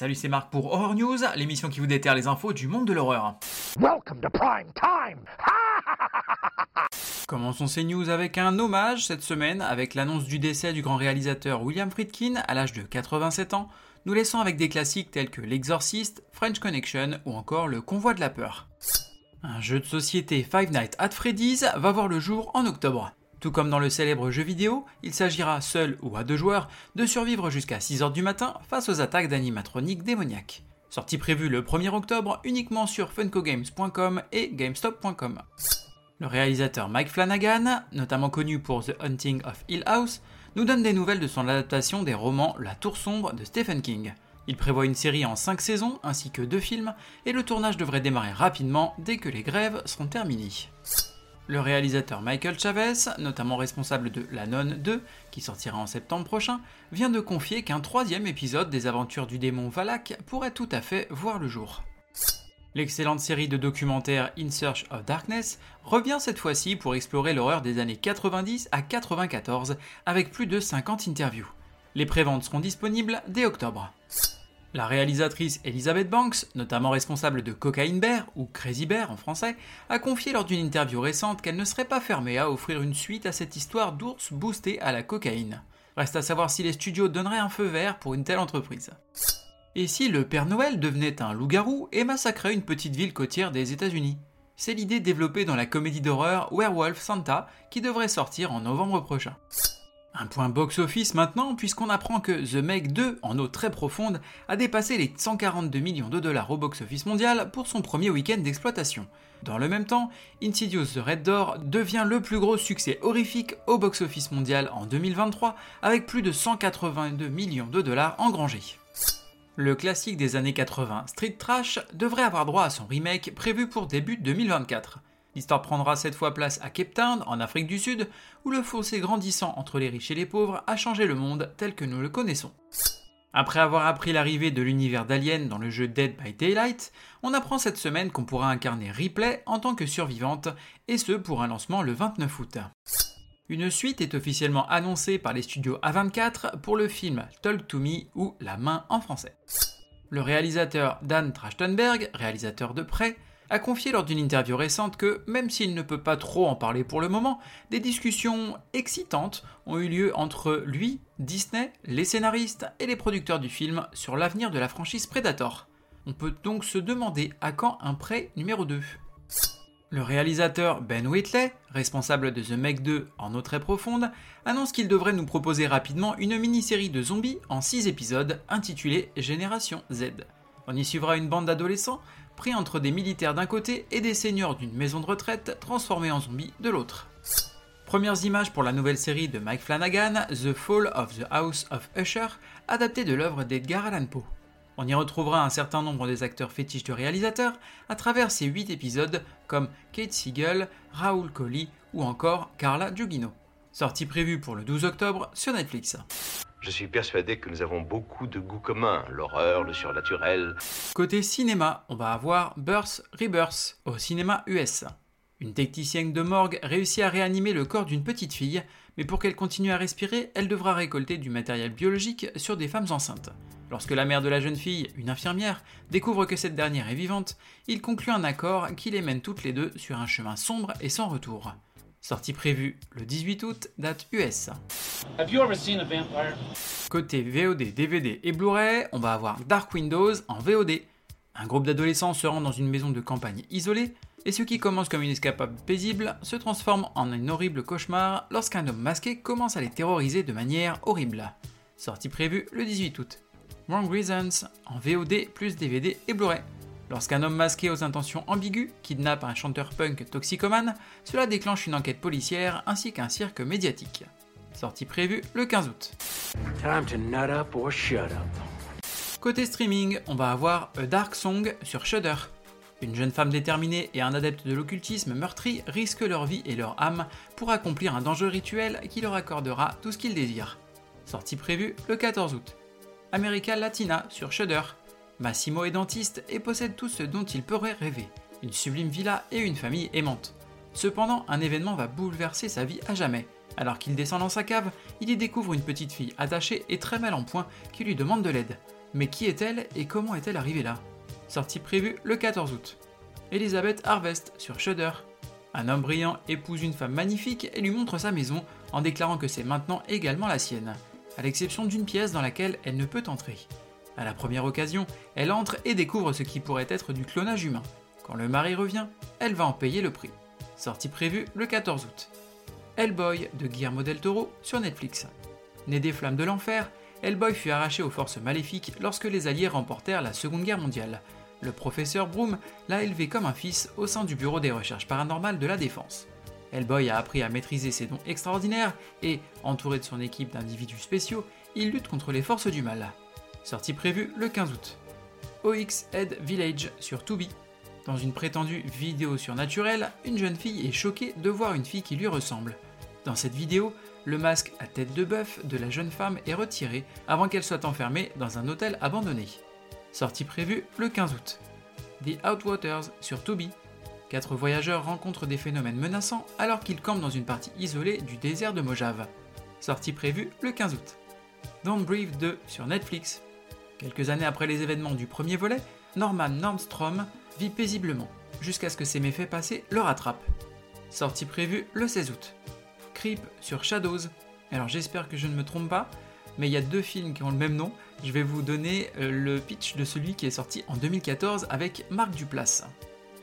Salut, c'est Marc pour Horror News, l'émission qui vous déterre les infos du monde de l'horreur. Welcome to prime time. Commençons ces news avec un hommage cette semaine avec l'annonce du décès du grand réalisateur William Friedkin à l'âge de 87 ans, nous laissant avec des classiques tels que L'Exorciste, French Connection ou encore Le Convoi de la Peur. Un jeu de société Five Nights at Freddy's va voir le jour en octobre. Tout comme dans le célèbre jeu vidéo, il s'agira seul ou à deux joueurs de survivre jusqu'à 6h du matin face aux attaques d'animatroniques démoniaques. Sortie prévue le 1er octobre uniquement sur funcogames.com et gamestop.com. Le réalisateur Mike Flanagan, notamment connu pour The Hunting of Hill House, nous donne des nouvelles de son adaptation des romans La Tour Sombre de Stephen King. Il prévoit une série en 5 saisons ainsi que 2 films et le tournage devrait démarrer rapidement dès que les grèves seront terminées. Le réalisateur Michael Chavez, notamment responsable de La Nonne 2, qui sortira en septembre prochain, vient de confier qu'un troisième épisode des aventures du démon Valak pourrait tout à fait voir le jour. L'excellente série de documentaires In Search of Darkness revient cette fois-ci pour explorer l'horreur des années 90 à 94 avec plus de 50 interviews. Les préventes seront disponibles dès octobre. La réalisatrice Elizabeth Banks, notamment responsable de Cocaine Bear ou Crazy Bear en français, a confié lors d'une interview récente qu'elle ne serait pas fermée à offrir une suite à cette histoire d'ours boosté à la cocaïne. Reste à savoir si les studios donneraient un feu vert pour une telle entreprise. Et si le Père Noël devenait un loup-garou et massacrait une petite ville côtière des États-Unis? C'est l'idée développée dans la comédie d'horreur Werewolf Santa qui devrait sortir en novembre prochain. Un point box-office maintenant, puisqu'on apprend que The Meg 2, en eau très profonde, a dépassé les 142 millions de dollars au box-office mondial pour son premier week-end d'exploitation. Dans le même temps, Insidious The Red Door devient le plus gros succès horrifique au box-office mondial en 2023, avec plus de 182 millions de dollars engrangés. Le classique des années 80, Street Trash, devrait avoir droit à son remake prévu pour début 2024. L'histoire prendra cette fois place à Cape Town, en Afrique du Sud, où le fossé grandissant entre les riches et les pauvres a changé le monde tel que nous le connaissons. Après avoir appris l'arrivée de l'univers d'Alien dans le jeu Dead by Daylight, on apprend cette semaine qu'on pourra incarner Ripley en tant que survivante, et ce pour un lancement le 29 août. Une suite est officiellement annoncée par les studios A24 pour le film Talk to Me ou La main en français. Le réalisateur Dan Trachtenberg, réalisateur de Prêt, a confié lors d'une interview récente que, même s'il ne peut pas trop en parler pour le moment, des discussions excitantes ont eu lieu entre lui, Disney, les scénaristes et les producteurs du film sur l'avenir de la franchise Predator. On peut donc se demander à quand un prêt numéro 2. Le réalisateur Ben Whitley, responsable de The Meg 2 en eau très profonde, annonce qu'il devrait nous proposer rapidement une mini-série de zombies en 6 épisodes intitulée Génération Z. On y suivra une bande d'adolescents pris entre des militaires d'un côté et des seigneurs d'une maison de retraite transformés en zombies de l'autre. Premières images pour la nouvelle série de Mike Flanagan, The Fall of the House of Usher, adaptée de l'œuvre d'Edgar Allan Poe. On y retrouvera un certain nombre des acteurs fétiches du réalisateur à travers ces 8 épisodes comme Kate Siegel, Raoul Coley ou encore Carla Giugino. Sortie prévue pour le 12 octobre sur Netflix. Je suis persuadé que nous avons beaucoup de goûts communs, l'horreur, le surnaturel. Côté cinéma, on va avoir Birth Rebirth au cinéma US. Une technicienne de morgue réussit à réanimer le corps d'une petite fille, mais pour qu'elle continue à respirer, elle devra récolter du matériel biologique sur des femmes enceintes. Lorsque la mère de la jeune fille, une infirmière, découvre que cette dernière est vivante, il conclut un accord qui les mène toutes les deux sur un chemin sombre et sans retour. Sortie prévue le 18 août, date US. Côté VOD, DVD et Blu-ray, on va avoir Dark Windows en VOD. Un groupe d'adolescents se rend dans une maison de campagne isolée, et ce qui commence comme une escapade paisible se transforme en un horrible cauchemar lorsqu'un homme masqué commence à les terroriser de manière horrible. Sortie prévue le 18 août. Wrong Reasons en VOD plus DVD et Blu-ray. Lorsqu'un homme masqué aux intentions ambiguës kidnappe un chanteur punk toxicomane, cela déclenche une enquête policière ainsi qu'un cirque médiatique. Sortie prévue le 15 août. Côté streaming, on va avoir A Dark Song sur Shudder. Une jeune femme déterminée et un adepte de l'occultisme meurtri risquent leur vie et leur âme pour accomplir un dangereux rituel qui leur accordera tout ce qu'ils désirent. Sortie prévue le 14 août. America Latina sur Shudder. Massimo est dentiste et possède tout ce dont il pourrait rêver, une sublime villa et une famille aimante. Cependant, un événement va bouleverser sa vie à jamais. Alors qu'il descend dans sa cave, il y découvre une petite fille attachée et très mal en point qui lui demande de l'aide. Mais qui est-elle et comment est-elle arrivée là? Sortie prévue le 14 août. Elizabeth Harvest sur Shudder. Un homme brillant épouse une femme magnifique et lui montre sa maison en déclarant que c'est maintenant également la sienne, à l'exception d'une pièce dans laquelle elle ne peut entrer. À la première occasion, elle entre et découvre ce qui pourrait être du clonage humain. Quand le mari revient, elle va en payer le prix. Sortie prévue le 14 août. Hellboy de Guillermo del Toro sur Netflix. Né des flammes de l'enfer, Hellboy fut arraché aux forces maléfiques lorsque les Alliés remportèrent la Seconde Guerre mondiale. Le professeur Broom l'a élevé comme un fils au sein du Bureau des recherches paranormales de la Défense. Hellboy a appris à maîtriser ses dons extraordinaires et, entouré de son équipe d'individus spéciaux, il lutte contre les forces du mal. Sortie prévue le 15 août. OX Head Village sur Tubi. Dans une prétendue vidéo surnaturelle, une jeune fille est choquée de voir une fille qui lui ressemble. Dans cette vidéo, le masque à tête de bœuf de la jeune femme est retiré avant qu'elle soit enfermée dans un hôtel abandonné. Sortie prévue le 15 août. The Outwaters sur Tubi. Quatre voyageurs rencontrent des phénomènes menaçants alors qu'ils campent dans une partie isolée du désert de Mojave. Sortie prévue le 15 août. Don't Breathe 2 sur Netflix. Quelques années après les événements du premier volet, Norman Normstrom vit paisiblement, jusqu'à ce que ses méfaits passés le rattrapent. Sortie prévue le 16 août. Creep sur Shadows. Alors j'espère que je ne me trompe pas, mais il y a deux films qui ont le même nom. Je vais vous donner euh, le pitch de celui qui est sorti en 2014 avec Marc Duplass.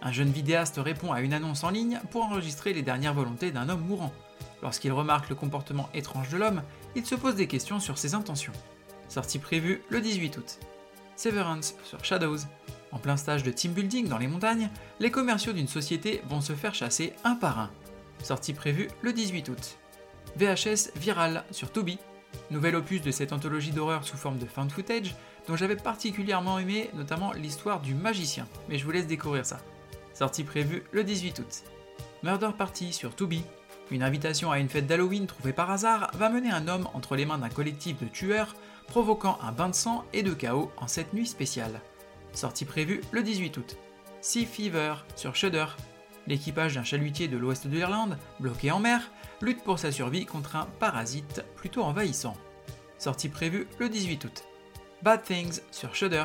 Un jeune vidéaste répond à une annonce en ligne pour enregistrer les dernières volontés d'un homme mourant. Lorsqu'il remarque le comportement étrange de l'homme, il se pose des questions sur ses intentions. Sortie prévue le 18 août. Severance sur Shadows. En plein stage de team building dans les montagnes, les commerciaux d'une société vont se faire chasser un par un. Sortie prévue le 18 août. VHS Viral sur Tubi. Nouvel opus de cette anthologie d'horreur sous forme de found footage, dont j'avais particulièrement aimé notamment l'histoire du magicien, mais je vous laisse découvrir ça. Sortie prévue le 18 août. Murder Party sur Tubi. Une invitation à une fête d'Halloween trouvée par hasard va mener un homme entre les mains d'un collectif de tueurs, provoquant un bain de sang et de chaos en cette nuit spéciale. Sortie prévue le 18 août. Sea Fever sur Shudder. L'équipage d'un chalutier de l'ouest de l'Irlande, bloqué en mer, lutte pour sa survie contre un parasite plutôt envahissant. Sortie prévue le 18 août. Bad Things sur Shudder.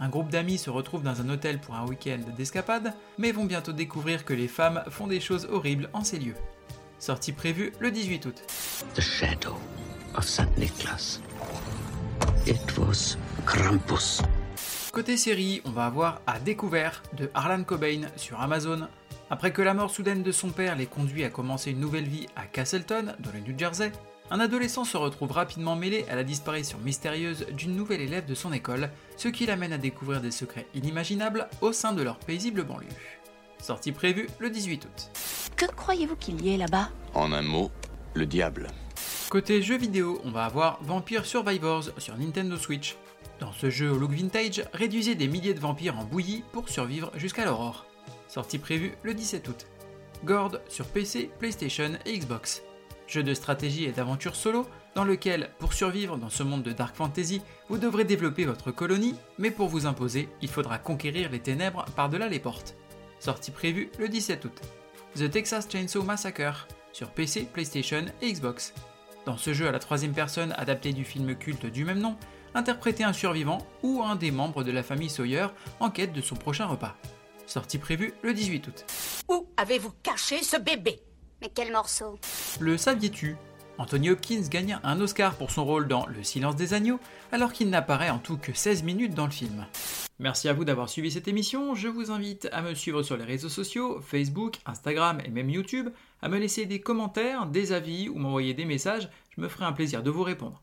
Un groupe d'amis se retrouve dans un hôtel pour un week-end d'escapade, mais vont bientôt découvrir que les femmes font des choses horribles en ces lieux. Sortie prévue le 18 août. The shadow of St. Nicholas. It was Krampus. Côté série, on va avoir À découvert de Harlan Cobain sur Amazon. Après que la mort soudaine de son père l'ait conduit à commencer une nouvelle vie à Castleton, dans le New Jersey, un adolescent se retrouve rapidement mêlé à la disparition mystérieuse d'une nouvelle élève de son école, ce qui l'amène à découvrir des secrets inimaginables au sein de leur paisible banlieue. Sortie prévue le 18 août. Que croyez-vous qu'il y ait là-bas? En un mot, le diable. Côté jeux vidéo, on va avoir Vampire Survivors sur Nintendo Switch. Dans ce jeu au look vintage, réduisez des milliers de vampires en bouillie pour survivre jusqu'à l'aurore. Sortie prévue le 17 août. Gord sur PC, PlayStation et Xbox. Jeu de stratégie et d'aventure solo, dans lequel, pour survivre dans ce monde de Dark Fantasy, vous devrez développer votre colonie, mais pour vous imposer, il faudra conquérir les ténèbres par-delà les portes. Sortie prévue le 17 août. The Texas Chainsaw Massacre sur PC, PlayStation et Xbox. Dans ce jeu à la troisième personne adapté du film culte du même nom, interprétez un survivant ou un des membres de la famille Sawyer en quête de son prochain repas. Sortie prévue le 18 août. Où avez-vous caché ce bébé? Mais quel morceau? Le saviez-tu? Anthony Hopkins gagne un Oscar pour son rôle dans Le silence des agneaux, alors qu'il n'apparaît en tout que 16 minutes dans le film. Merci à vous d'avoir suivi cette émission, je vous invite à me suivre sur les réseaux sociaux, Facebook, Instagram et même YouTube, à me laisser des commentaires, des avis ou m'envoyer des messages, je me ferai un plaisir de vous répondre.